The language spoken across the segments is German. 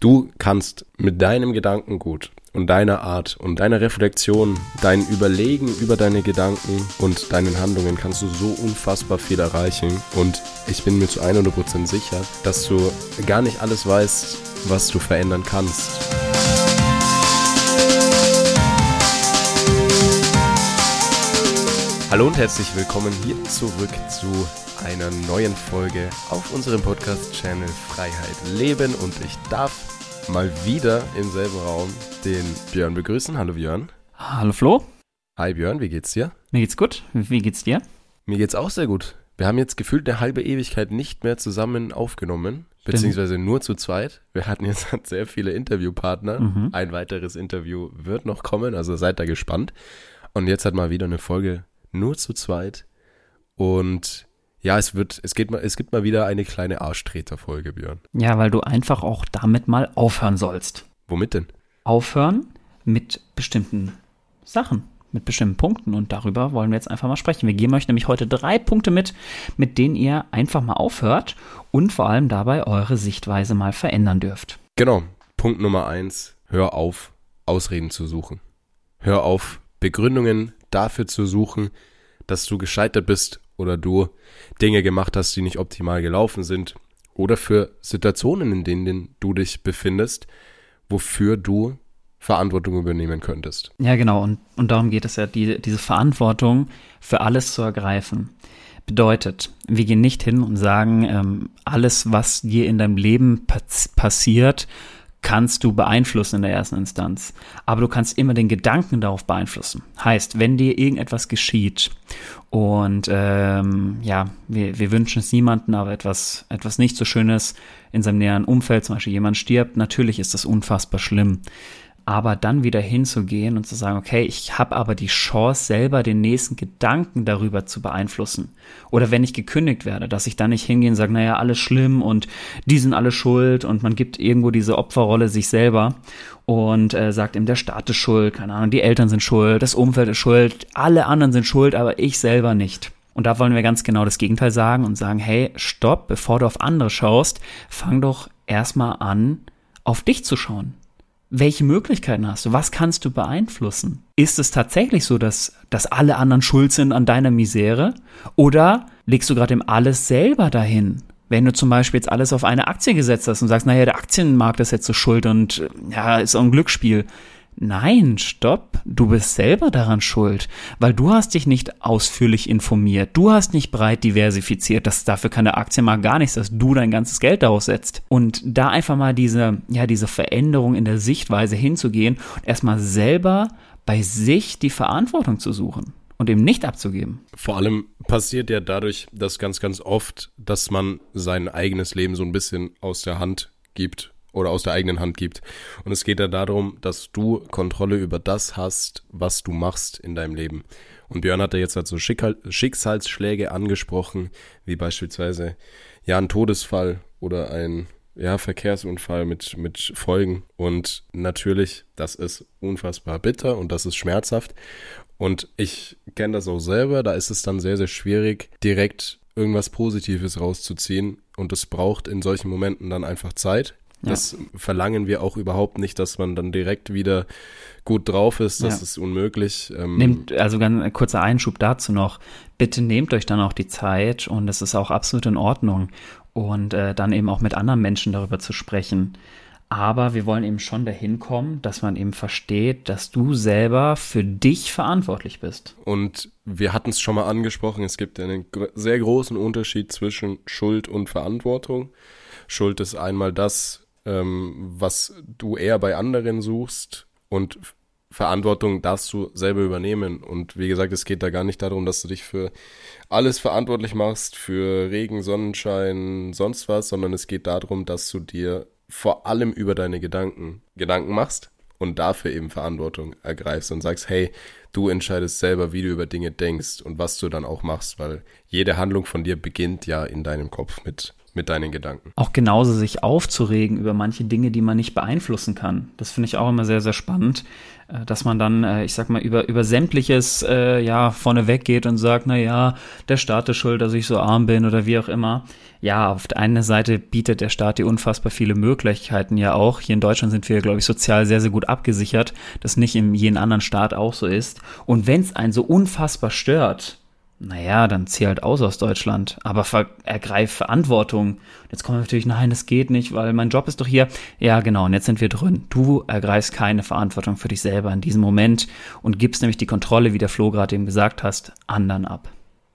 Du kannst mit deinem Gedankengut und deiner Art und deiner Reflexion, dein Überlegen über deine Gedanken und deinen Handlungen kannst du so unfassbar viel erreichen. Und ich bin mir zu 100% sicher, dass du gar nicht alles weißt, was du verändern kannst. Hallo und herzlich willkommen hier zurück zu einer neuen Folge auf unserem Podcast-Channel Freiheit Leben und ich darf mal wieder im selben Raum den Björn begrüßen. Hallo Björn. Hallo Flo. Hi Björn, wie geht's dir? Mir geht's gut. Wie geht's dir? Mir geht's auch sehr gut. Wir haben jetzt gefühlt eine halbe Ewigkeit nicht mehr zusammen aufgenommen, Stimmt. beziehungsweise nur zu zweit. Wir hatten jetzt sehr viele Interviewpartner. Mhm. Ein weiteres Interview wird noch kommen, also seid da gespannt. Und jetzt hat mal wieder eine Folge nur zu zweit. Und ja, es wird, es geht mal, es gibt mal wieder eine kleine Arschtreter-Folge, Björn. Ja, weil du einfach auch damit mal aufhören sollst. Womit denn? Aufhören mit bestimmten Sachen, mit bestimmten Punkten und darüber wollen wir jetzt einfach mal sprechen. Wir geben euch nämlich heute drei Punkte mit, mit denen ihr einfach mal aufhört und vor allem dabei eure Sichtweise mal verändern dürft. Genau. Punkt Nummer eins. Hör auf, Ausreden zu suchen. Hör auf, Begründungen dafür zu suchen, dass du gescheitert bist oder du Dinge gemacht hast, die nicht optimal gelaufen sind oder für Situationen, in denen du dich befindest, wofür du Verantwortung übernehmen könntest. Ja, genau. Und, und darum geht es ja, die, diese Verantwortung für alles zu ergreifen. Bedeutet, wir gehen nicht hin und sagen, ähm, alles, was dir in deinem Leben passiert, kannst du beeinflussen in der ersten Instanz. Aber du kannst immer den Gedanken darauf beeinflussen. Heißt, wenn dir irgendetwas geschieht und ähm, ja, wir, wir wünschen es niemanden, aber etwas, etwas nicht so Schönes in seinem näheren Umfeld, zum Beispiel jemand stirbt, natürlich ist das unfassbar schlimm aber dann wieder hinzugehen und zu sagen, okay, ich habe aber die Chance, selber den nächsten Gedanken darüber zu beeinflussen. Oder wenn ich gekündigt werde, dass ich dann nicht hingehe und sage, naja, alles schlimm und die sind alle schuld und man gibt irgendwo diese Opferrolle sich selber und äh, sagt ihm, der Staat ist schuld, keine Ahnung, die Eltern sind schuld, das Umfeld ist schuld, alle anderen sind schuld, aber ich selber nicht. Und da wollen wir ganz genau das Gegenteil sagen und sagen, hey, stopp, bevor du auf andere schaust, fang doch erstmal an, auf dich zu schauen welche Möglichkeiten hast du? Was kannst du beeinflussen? Ist es tatsächlich so, dass, dass alle anderen schuld sind an deiner Misere? Oder legst du gerade im alles selber dahin? Wenn du zum Beispiel jetzt alles auf eine Aktie gesetzt hast und sagst, naja, der Aktienmarkt ist jetzt so schuld und ja, ist auch ein Glücksspiel, Nein, stopp, du bist selber daran schuld, weil du hast dich nicht ausführlich informiert, du hast nicht breit diversifiziert, dass dafür kann der Aktienmarkt gar nichts, dass du dein ganzes Geld daraus setzt. Und da einfach mal diese, ja, diese Veränderung in der Sichtweise hinzugehen und erstmal selber bei sich die Verantwortung zu suchen und eben nicht abzugeben. Vor allem passiert ja dadurch, dass ganz, ganz oft, dass man sein eigenes Leben so ein bisschen aus der Hand gibt oder aus der eigenen Hand gibt. Und es geht ja darum, dass du Kontrolle über das hast, was du machst in deinem Leben. Und Björn hat ja jetzt halt so Schicksalsschläge angesprochen, wie beispielsweise ja ein Todesfall oder ein ja, Verkehrsunfall mit, mit Folgen. Und natürlich, das ist unfassbar bitter und das ist schmerzhaft. Und ich kenne das auch selber, da ist es dann sehr, sehr schwierig, direkt irgendwas Positives rauszuziehen. Und es braucht in solchen Momenten dann einfach Zeit. Das ja. verlangen wir auch überhaupt nicht, dass man dann direkt wieder gut drauf ist. Das ja. ist unmöglich. Ähm nehmt, also ganz ein kurzer Einschub dazu noch. Bitte nehmt euch dann auch die Zeit und es ist auch absolut in Ordnung. Und äh, dann eben auch mit anderen Menschen darüber zu sprechen. Aber wir wollen eben schon dahin kommen, dass man eben versteht, dass du selber für dich verantwortlich bist. Und wir hatten es schon mal angesprochen, es gibt einen sehr großen Unterschied zwischen Schuld und Verantwortung. Schuld ist einmal das, ähm, was du eher bei anderen suchst und Verantwortung darfst du selber übernehmen. Und wie gesagt, es geht da gar nicht darum, dass du dich für alles verantwortlich machst, für Regen, Sonnenschein, sonst was, sondern es geht darum, dass du dir vor allem über deine Gedanken Gedanken machst und dafür eben Verantwortung ergreifst und sagst, hey, du entscheidest selber, wie du über Dinge denkst und was du dann auch machst, weil jede Handlung von dir beginnt ja in deinem Kopf mit mit deinen Gedanken. Auch genauso sich aufzuregen über manche Dinge, die man nicht beeinflussen kann. Das finde ich auch immer sehr, sehr spannend, äh, dass man dann, äh, ich sag mal, über, über sämtliches, äh, ja, vorneweg geht und sagt, na ja, der Staat ist schuld, dass ich so arm bin oder wie auch immer. Ja, auf der einen Seite bietet der Staat dir unfassbar viele Möglichkeiten ja auch. Hier in Deutschland sind wir, glaube ich, sozial sehr, sehr gut abgesichert, das nicht in jedem anderen Staat auch so ist. Und wenn es einen so unfassbar stört, naja, dann zieh halt aus aus Deutschland, aber ver ergreif Verantwortung. Jetzt kommt natürlich, nein, das geht nicht, weil mein Job ist doch hier. Ja, genau, und jetzt sind wir drin. Du ergreifst keine Verantwortung für dich selber in diesem Moment und gibst nämlich die Kontrolle, wie der Flo gerade eben gesagt hast, anderen ab.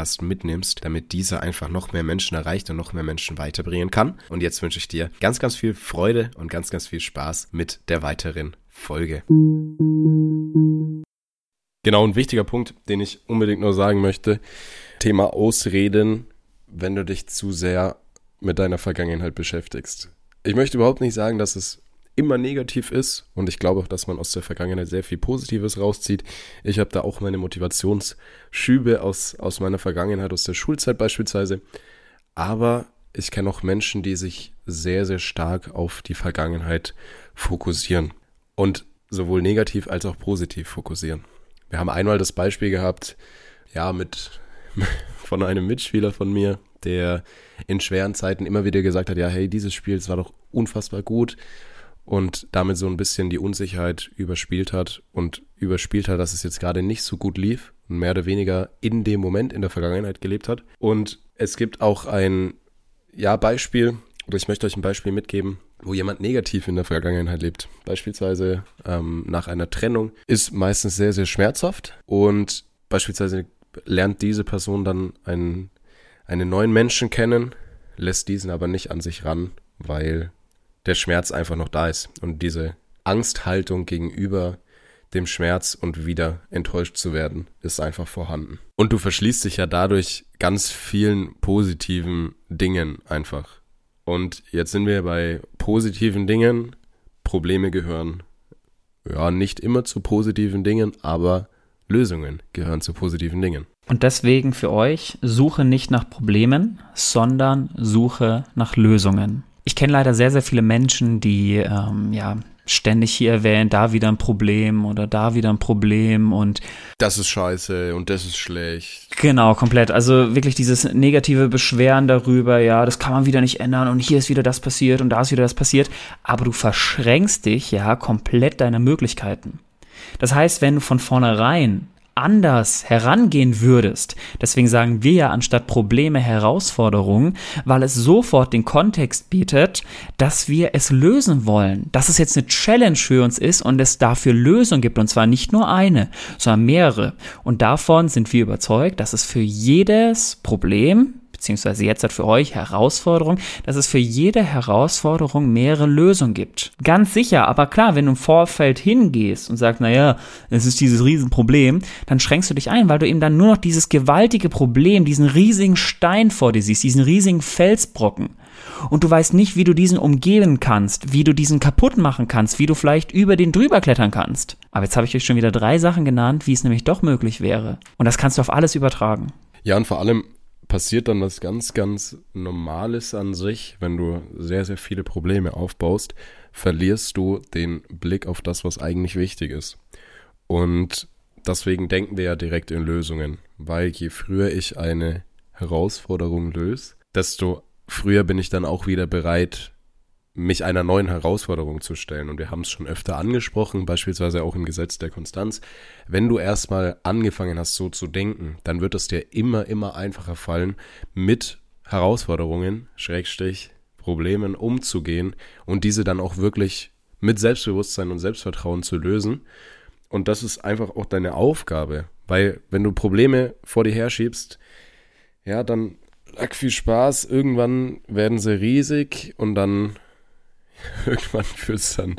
Podcast mitnimmst, damit dieser einfach noch mehr Menschen erreicht und noch mehr Menschen weiterbringen kann. Und jetzt wünsche ich dir ganz, ganz viel Freude und ganz, ganz viel Spaß mit der weiteren Folge. Genau, ein wichtiger Punkt, den ich unbedingt nur sagen möchte. Thema Ausreden, wenn du dich zu sehr mit deiner Vergangenheit beschäftigst. Ich möchte überhaupt nicht sagen, dass es immer negativ ist. Und ich glaube auch, dass man aus der Vergangenheit sehr viel Positives rauszieht. Ich habe da auch meine Motivationsschübe aus, aus meiner Vergangenheit, aus der Schulzeit beispielsweise. Aber ich kenne auch Menschen, die sich sehr, sehr stark auf die Vergangenheit fokussieren. Und sowohl negativ als auch positiv fokussieren. Wir haben einmal das Beispiel gehabt, ja, mit von einem Mitspieler von mir, der in schweren Zeiten immer wieder gesagt hat, ja, hey, dieses Spiel, das war doch unfassbar gut und damit so ein bisschen die Unsicherheit überspielt hat und überspielt hat, dass es jetzt gerade nicht so gut lief und mehr oder weniger in dem Moment in der Vergangenheit gelebt hat. Und es gibt auch ein ja, Beispiel, oder ich möchte euch ein Beispiel mitgeben, wo jemand negativ in der Vergangenheit lebt. Beispielsweise ähm, nach einer Trennung ist meistens sehr, sehr schmerzhaft und beispielsweise lernt diese Person dann einen, einen neuen Menschen kennen, lässt diesen aber nicht an sich ran, weil der Schmerz einfach noch da ist und diese Angsthaltung gegenüber dem Schmerz und wieder enttäuscht zu werden, ist einfach vorhanden. Und du verschließt dich ja dadurch ganz vielen positiven Dingen einfach. Und jetzt sind wir bei positiven Dingen. Probleme gehören ja nicht immer zu positiven Dingen, aber Lösungen gehören zu positiven Dingen. Und deswegen für euch, suche nicht nach Problemen, sondern suche nach Lösungen. Ich kenne leider sehr, sehr viele Menschen, die ähm, ja ständig hier erwähnen, da wieder ein Problem oder da wieder ein Problem und das ist scheiße und das ist schlecht. Genau, komplett. Also wirklich dieses negative Beschweren darüber, ja, das kann man wieder nicht ändern und hier ist wieder das passiert und da ist wieder das passiert, aber du verschränkst dich ja komplett deiner Möglichkeiten. Das heißt, wenn du von vornherein anders herangehen würdest. Deswegen sagen wir ja anstatt Probleme Herausforderungen, weil es sofort den Kontext bietet, dass wir es lösen wollen, dass es jetzt eine Challenge für uns ist und es dafür Lösungen gibt und zwar nicht nur eine, sondern mehrere. Und davon sind wir überzeugt, dass es für jedes Problem beziehungsweise jetzt hat für euch Herausforderung, dass es für jede Herausforderung mehrere Lösungen gibt. Ganz sicher, aber klar, wenn du im Vorfeld hingehst und sagst, naja, es ist dieses Riesenproblem, dann schränkst du dich ein, weil du eben dann nur noch dieses gewaltige Problem, diesen riesigen Stein vor dir siehst, diesen riesigen Felsbrocken. Und du weißt nicht, wie du diesen umgehen kannst, wie du diesen kaputt machen kannst, wie du vielleicht über den drüber klettern kannst. Aber jetzt habe ich euch schon wieder drei Sachen genannt, wie es nämlich doch möglich wäre. Und das kannst du auf alles übertragen. Ja, und vor allem, passiert dann was ganz, ganz Normales an sich, wenn du sehr, sehr viele Probleme aufbaust, verlierst du den Blick auf das, was eigentlich wichtig ist. Und deswegen denken wir ja direkt in Lösungen, weil je früher ich eine Herausforderung löse, desto früher bin ich dann auch wieder bereit, mich einer neuen Herausforderung zu stellen. Und wir haben es schon öfter angesprochen, beispielsweise auch im Gesetz der Konstanz. Wenn du erstmal angefangen hast, so zu denken, dann wird es dir immer, immer einfacher fallen, mit Herausforderungen, Schrägstrich, Problemen umzugehen und diese dann auch wirklich mit Selbstbewusstsein und Selbstvertrauen zu lösen. Und das ist einfach auch deine Aufgabe, weil wenn du Probleme vor dir herschiebst, ja, dann Lack viel Spaß. Irgendwann werden sie riesig und dann irgendwann wird's dann,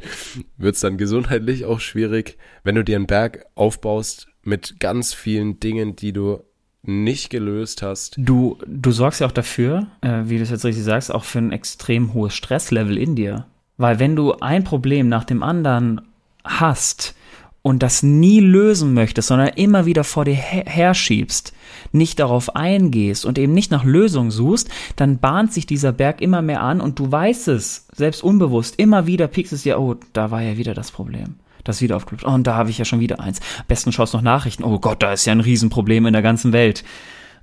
wird's dann gesundheitlich auch schwierig, wenn du dir einen Berg aufbaust mit ganz vielen Dingen, die du nicht gelöst hast. Du, du sorgst ja auch dafür, äh, wie du es jetzt richtig sagst, auch für ein extrem hohes Stresslevel in dir. Weil wenn du ein Problem nach dem anderen hast und das nie lösen möchtest, sondern immer wieder vor dir her herschiebst, nicht darauf eingehst und eben nicht nach Lösungen suchst, dann bahnt sich dieser Berg immer mehr an und du weißt es, selbst unbewusst, immer wieder piekst es dir, oh, da war ja wieder das Problem. Das wieder aufgeklappt. Oh, und da habe ich ja schon wieder eins. Besten schaust noch Nachrichten. Oh Gott, da ist ja ein Riesenproblem in der ganzen Welt.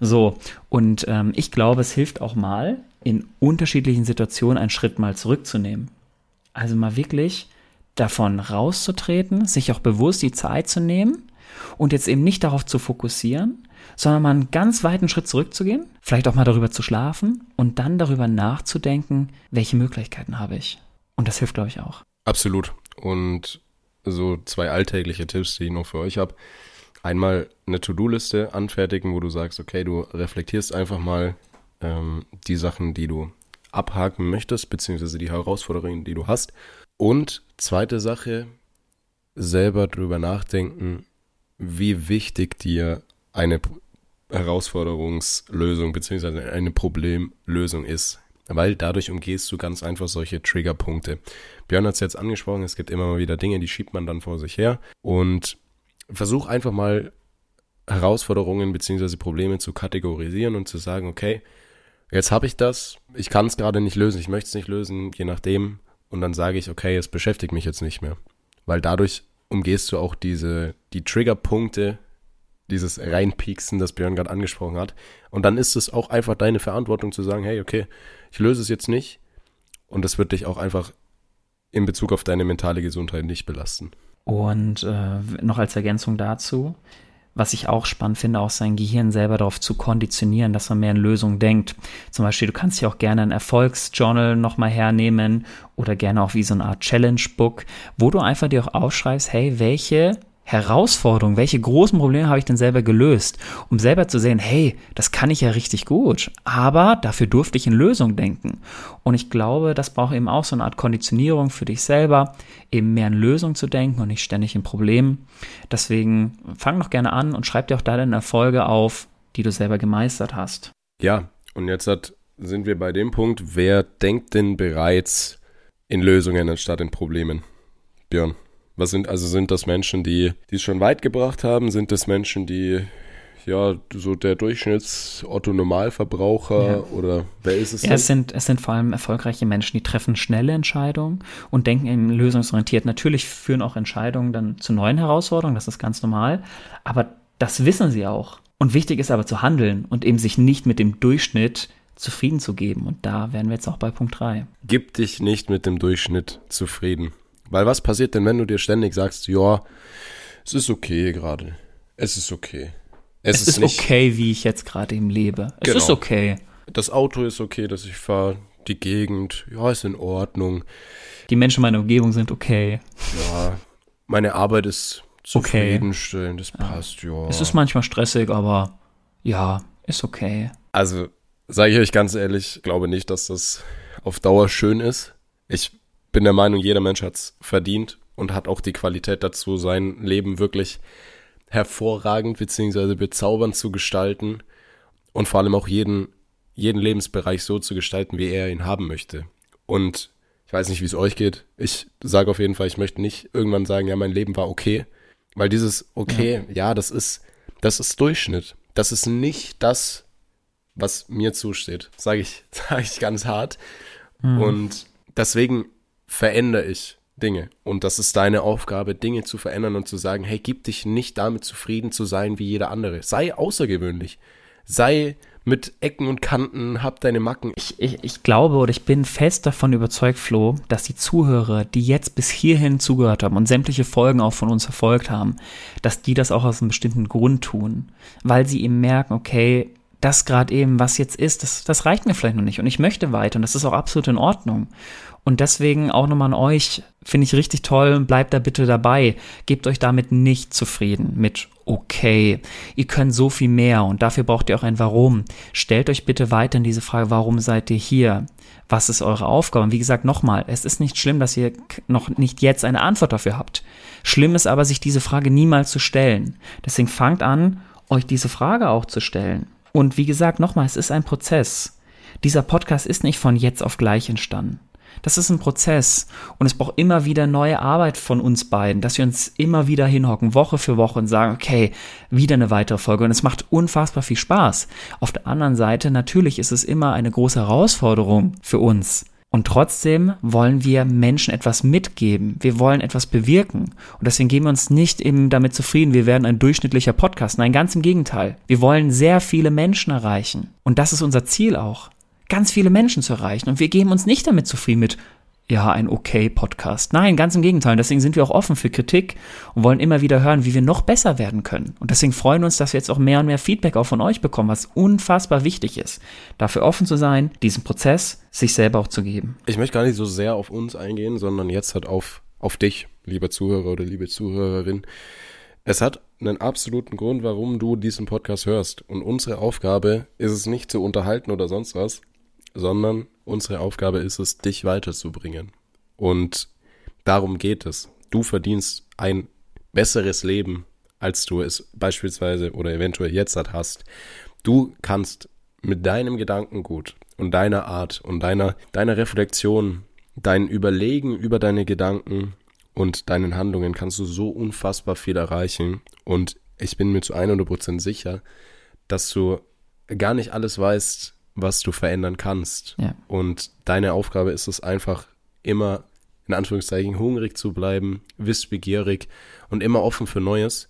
So, und ähm, ich glaube, es hilft auch mal, in unterschiedlichen Situationen einen Schritt mal zurückzunehmen. Also mal wirklich davon rauszutreten, sich auch bewusst die Zeit zu nehmen und jetzt eben nicht darauf zu fokussieren, sondern mal einen ganz weiten Schritt zurückzugehen, vielleicht auch mal darüber zu schlafen und dann darüber nachzudenken, welche Möglichkeiten habe ich. Und das hilft, glaube ich, auch. Absolut. Und so zwei alltägliche Tipps, die ich noch für euch habe. Einmal eine To-Do-Liste anfertigen, wo du sagst, okay, du reflektierst einfach mal ähm, die Sachen, die du abhaken möchtest, beziehungsweise die Herausforderungen, die du hast. Und zweite Sache, selber drüber nachdenken, wie wichtig dir eine Herausforderungslösung beziehungsweise eine Problemlösung ist. Weil dadurch umgehst du ganz einfach solche Triggerpunkte. Björn hat es jetzt angesprochen, es gibt immer mal wieder Dinge, die schiebt man dann vor sich her. Und versuch einfach mal Herausforderungen beziehungsweise Probleme zu kategorisieren und zu sagen, okay, jetzt habe ich das, ich kann es gerade nicht lösen, ich möchte es nicht lösen, je nachdem. Und dann sage ich, okay, es beschäftigt mich jetzt nicht mehr. Weil dadurch umgehst du auch diese, die Triggerpunkte, dieses Reinpieksen, das Björn gerade angesprochen hat. Und dann ist es auch einfach deine Verantwortung zu sagen, hey, okay, ich löse es jetzt nicht. Und das wird dich auch einfach in Bezug auf deine mentale Gesundheit nicht belasten. Und äh, noch als Ergänzung dazu, was ich auch spannend finde, auch sein Gehirn selber darauf zu konditionieren, dass man mehr in Lösungen denkt. Zum Beispiel, du kannst ja auch gerne ein Erfolgsjournal nochmal hernehmen oder gerne auch wie so eine Art Challenge-Book, wo du einfach dir auch aufschreibst, hey, welche Herausforderung, welche großen Probleme habe ich denn selber gelöst, um selber zu sehen, hey, das kann ich ja richtig gut, aber dafür durfte ich in Lösung denken. Und ich glaube, das braucht eben auch so eine Art Konditionierung für dich selber, eben mehr in Lösung zu denken und nicht ständig in Problemen. Deswegen fang doch gerne an und schreib dir auch da deine Erfolge auf, die du selber gemeistert hast. Ja, und jetzt hat, sind wir bei dem Punkt, wer denkt denn bereits in Lösungen anstatt in Problemen? Björn. Was sind, also sind das Menschen, die, die es schon weit gebracht haben? Sind das Menschen, die, ja, so der Durchschnitts-Otto-Normalverbraucher ja. oder wer ist es? Ja, denn? es sind, es sind vor allem erfolgreiche Menschen, die treffen schnelle Entscheidungen und denken eben lösungsorientiert. Natürlich führen auch Entscheidungen dann zu neuen Herausforderungen, das ist ganz normal, aber das wissen sie auch. Und wichtig ist aber zu handeln und eben sich nicht mit dem Durchschnitt zufrieden zu geben. Und da wären wir jetzt auch bei Punkt 3. Gib dich nicht mit dem Durchschnitt zufrieden. Weil was passiert denn, wenn du dir ständig sagst, ja, es ist okay gerade. Es ist okay. Es, es ist, ist okay, wie ich jetzt gerade im lebe. Es genau. ist okay. Das Auto ist okay, dass ich fahre. Die Gegend, ja, ist in Ordnung. Die Menschen meiner Umgebung sind okay. Ja, meine Arbeit ist zufriedenstellend, okay. das passt, ja. Es ist manchmal stressig, aber ja, ist okay. Also, sage ich euch ganz ehrlich, glaube nicht, dass das auf Dauer schön ist. Ich bin der Meinung, jeder Mensch hat es verdient und hat auch die Qualität dazu, sein Leben wirklich hervorragend bzw. bezaubernd zu gestalten und vor allem auch jeden, jeden Lebensbereich so zu gestalten, wie er ihn haben möchte. Und ich weiß nicht, wie es euch geht. Ich sage auf jeden Fall, ich möchte nicht irgendwann sagen, ja, mein Leben war okay. Weil dieses okay, ja, ja das ist, das ist Durchschnitt. Das ist nicht das, was mir zusteht. Sage ich, sage ich ganz hart. Mhm. Und deswegen verändere ich Dinge. Und das ist deine Aufgabe, Dinge zu verändern und zu sagen, hey, gib dich nicht damit zufrieden zu sein wie jeder andere. Sei außergewöhnlich. Sei mit Ecken und Kanten, hab deine Macken. Ich, ich, ich glaube oder ich bin fest davon überzeugt, Flo, dass die Zuhörer, die jetzt bis hierhin zugehört haben und sämtliche Folgen auch von uns verfolgt haben, dass die das auch aus einem bestimmten Grund tun. Weil sie eben merken, okay, das gerade eben, was jetzt ist, das, das reicht mir vielleicht noch nicht und ich möchte weiter und das ist auch absolut in Ordnung. Und deswegen auch nochmal an euch, Finde ich richtig toll. Bleibt da bitte dabei. Gebt euch damit nicht zufrieden mit okay. Ihr könnt so viel mehr und dafür braucht ihr auch ein Warum. Stellt euch bitte weiterhin diese Frage, warum seid ihr hier? Was ist eure Aufgabe? Und wie gesagt, nochmal, es ist nicht schlimm, dass ihr noch nicht jetzt eine Antwort dafür habt. Schlimm ist aber, sich diese Frage niemals zu stellen. Deswegen fangt an, euch diese Frage auch zu stellen. Und wie gesagt, nochmal, es ist ein Prozess. Dieser Podcast ist nicht von jetzt auf gleich entstanden. Das ist ein Prozess und es braucht immer wieder neue Arbeit von uns beiden, dass wir uns immer wieder hinhocken, Woche für Woche und sagen, okay, wieder eine weitere Folge und es macht unfassbar viel Spaß. Auf der anderen Seite, natürlich ist es immer eine große Herausforderung für uns. Und trotzdem wollen wir Menschen etwas mitgeben. Wir wollen etwas bewirken. Und deswegen geben wir uns nicht eben damit zufrieden, wir werden ein durchschnittlicher Podcast. Nein, ganz im Gegenteil. Wir wollen sehr viele Menschen erreichen. Und das ist unser Ziel auch ganz viele Menschen zu erreichen. Und wir geben uns nicht damit zufrieden mit, ja, ein okay Podcast. Nein, ganz im Gegenteil. Deswegen sind wir auch offen für Kritik und wollen immer wieder hören, wie wir noch besser werden können. Und deswegen freuen wir uns, dass wir jetzt auch mehr und mehr Feedback auch von euch bekommen, was unfassbar wichtig ist. Dafür offen zu sein, diesen Prozess sich selber auch zu geben. Ich möchte gar nicht so sehr auf uns eingehen, sondern jetzt halt auf, auf dich, lieber Zuhörer oder liebe Zuhörerin. Es hat einen absoluten Grund, warum du diesen Podcast hörst. Und unsere Aufgabe ist es nicht zu unterhalten oder sonst was, sondern unsere Aufgabe ist es, dich weiterzubringen. Und darum geht es. Du verdienst ein besseres Leben, als du es beispielsweise oder eventuell jetzt hast. Du kannst mit deinem Gedankengut und deiner Art und deiner, deiner Reflexion, dein Überlegen über deine Gedanken und deinen Handlungen kannst du so unfassbar viel erreichen. Und ich bin mir zu 100% sicher, dass du gar nicht alles weißt, was du verändern kannst. Ja. Und deine Aufgabe ist es einfach immer, in Anführungszeichen, hungrig zu bleiben, wissbegierig und immer offen für Neues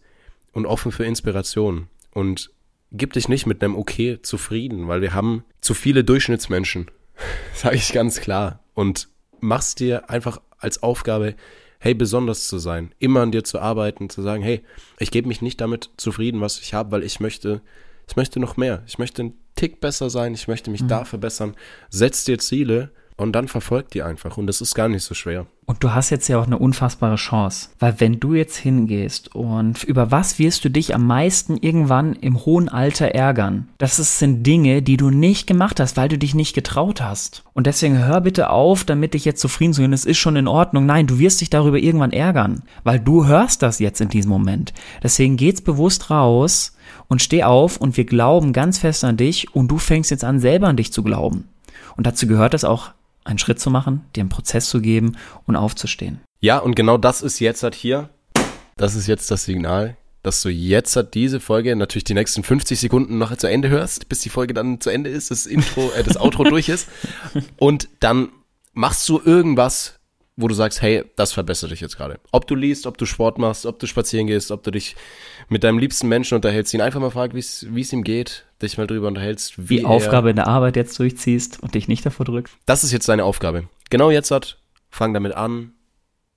und offen für Inspiration. Und gib dich nicht mit einem Okay zufrieden, weil wir haben zu viele Durchschnittsmenschen, sage ich ganz klar. Und machst dir einfach als Aufgabe, hey, besonders zu sein, immer an dir zu arbeiten, zu sagen, hey, ich gebe mich nicht damit zufrieden, was ich habe, weil ich möchte, ich möchte noch mehr. Ich möchte Tick besser sein, ich möchte mich mhm. da verbessern. Setz dir Ziele und dann verfolgt die einfach und das ist gar nicht so schwer. Und du hast jetzt ja auch eine unfassbare Chance, weil wenn du jetzt hingehst und über was wirst du dich am meisten irgendwann im hohen Alter ärgern? Das sind Dinge, die du nicht gemacht hast, weil du dich nicht getraut hast. Und deswegen hör bitte auf, damit dich jetzt zufrieden zu gehen, es ist schon in Ordnung. Nein, du wirst dich darüber irgendwann ärgern, weil du hörst das jetzt in diesem Moment. Deswegen geht's bewusst raus und steh auf und wir glauben ganz fest an dich und du fängst jetzt an, selber an dich zu glauben. Und dazu gehört es auch, einen Schritt zu machen, dir einen Prozess zu geben und aufzustehen. Ja, und genau das ist jetzt halt hier. Das ist jetzt das Signal, dass du jetzt halt diese Folge natürlich die nächsten 50 Sekunden noch zu Ende hörst, bis die Folge dann zu Ende ist, das Intro, äh, das Outro durch ist. Und dann machst du irgendwas, wo du sagst, hey, das verbessert dich jetzt gerade. Ob du liest, ob du Sport machst, ob du spazieren gehst, ob du dich mit deinem liebsten Menschen unterhältst, ihn einfach mal fragst, wie es ihm geht, dich mal drüber unterhältst. Wie Die Aufgabe in der Arbeit jetzt durchziehst und dich nicht davor drückst. Das ist jetzt deine Aufgabe. Genau jetzt hat, fang damit an,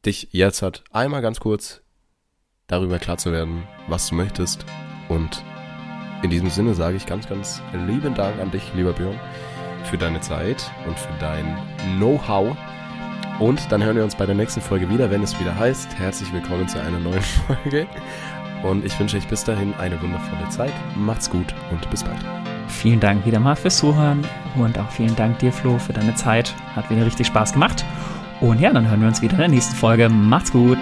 dich jetzt hat einmal ganz kurz darüber klar zu werden, was du möchtest. Und in diesem Sinne sage ich ganz, ganz lieben Dank an dich, lieber Björn, für deine Zeit und für dein Know-how und dann hören wir uns bei der nächsten Folge wieder, wenn es wieder heißt, herzlich willkommen zu einer neuen Folge. Und ich wünsche euch bis dahin eine wundervolle Zeit. Macht's gut und bis bald. Vielen Dank wieder mal fürs Zuhören und auch vielen Dank dir, Flo, für deine Zeit. Hat wieder richtig Spaß gemacht. Und ja, dann hören wir uns wieder in der nächsten Folge. Macht's gut.